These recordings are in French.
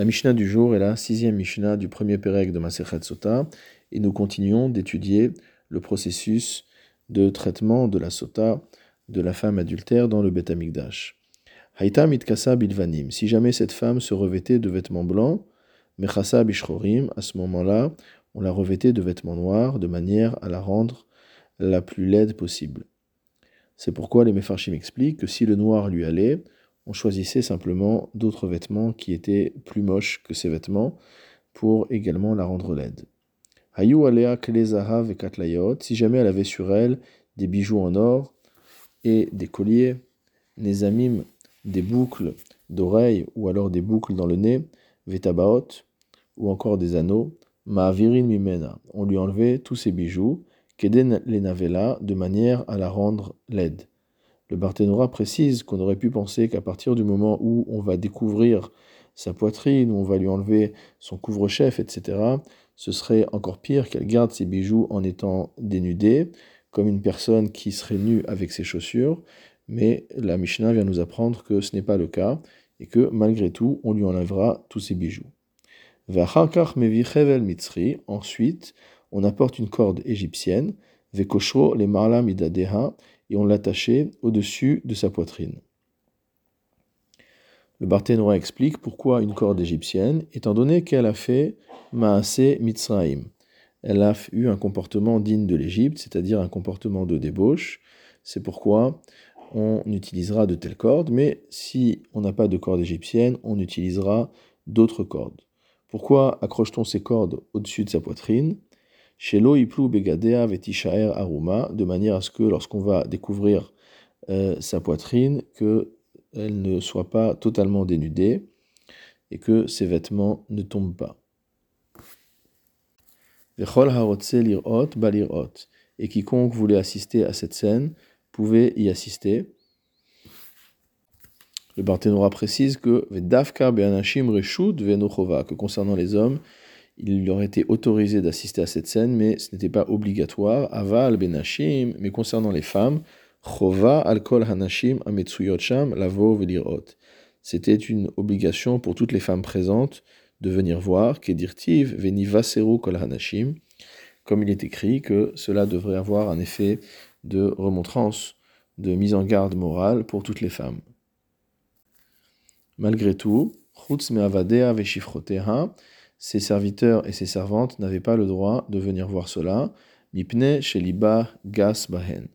La Mishnah du jour est la sixième Mishnah du premier Pérec de Maserhet Sota, et nous continuons d'étudier le processus de traitement de la Sota de la femme adultère dans le Beth Amikdash. Haïta mitkasa bilvanim. Si jamais cette femme se revêtait de vêtements blancs, mechasa bishrorim, à ce moment-là, on la revêtait de vêtements noirs de manière à la rendre la plus laide possible. C'est pourquoi les Mefarshim expliquent que si le noir lui allait, on choisissait simplement d'autres vêtements qui étaient plus moches que ces vêtements pour également la rendre laide. Hayu alea si jamais elle avait sur elle des bijoux en or et des colliers, nezamim, des boucles d'oreilles ou alors des boucles dans le nez, vetabaot, ou encore des anneaux, ma'avirin mimena, on lui enlevait tous ces bijoux, keden navela de manière à la rendre laide. Le Barthénora précise qu'on aurait pu penser qu'à partir du moment où on va découvrir sa poitrine, où on va lui enlever son couvre-chef, etc., ce serait encore pire qu'elle garde ses bijoux en étant dénudée, comme une personne qui serait nue avec ses chaussures, mais la Mishnah vient nous apprendre que ce n'est pas le cas, et que malgré tout, on lui enlèvera tous ses bijoux. Ensuite, on apporte une corde égyptienne, Les et on l'attachait au-dessus de sa poitrine. Le Barthénora explique pourquoi une corde égyptienne, étant donné qu'elle a fait Maase Mitzraim. Elle a eu un comportement digne de l'Égypte, c'est-à-dire un comportement de débauche. C'est pourquoi on utilisera de telles cordes, mais si on n'a pas de corde égyptienne, on utilisera d'autres cordes. Pourquoi accroche-t-on ces cordes au-dessus de sa poitrine? Shelo Iplu Begadea Vetishaer Aruma, de manière à ce que lorsqu'on va découvrir euh, sa poitrine, qu'elle ne soit pas totalement dénudée et que ses vêtements ne tombent pas. Et quiconque voulait assister à cette scène pouvait y assister. Le Barthénora précise que que concernant les hommes, il leur été autorisé d'assister à cette scène, mais ce n'était pas obligatoire. Aval benashim, mais concernant les femmes, chova alkol hanashim ametsuyot sham lavo velirot. C'était une obligation pour toutes les femmes présentes de venir voir, kedirtiv veni vaseru kol hanashim, comme il est écrit que cela devrait avoir un effet de remontrance, de mise en garde morale pour toutes les femmes. Malgré tout, chutz me'avadea veshifroteha, ses serviteurs et ses servantes n'avaient pas le droit de venir voir cela, mipne sheliba gas bahen.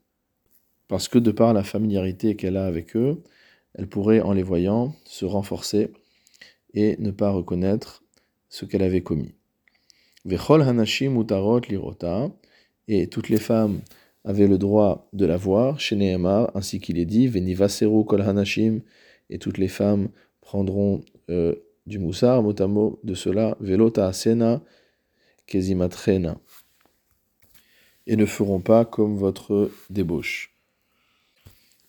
Parce que de par la familiarité qu'elle a avec eux, elle pourrait, en les voyant, se renforcer et ne pas reconnaître ce qu'elle avait commis. Vechol hanashim utarot et toutes les femmes avaient le droit de la voir, chez Nehemar, ainsi qu'il est dit, venivaseru kol hanashim, et toutes les femmes prendront euh, du moussar, motamo de cela, velota asena kezimatrena, et ne feront pas comme votre débauche.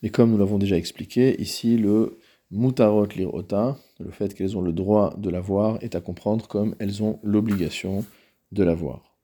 Et comme nous l'avons déjà expliqué, ici le mutarot lirota, le fait qu'elles ont le droit de la voir, est à comprendre comme elles ont l'obligation de la voir.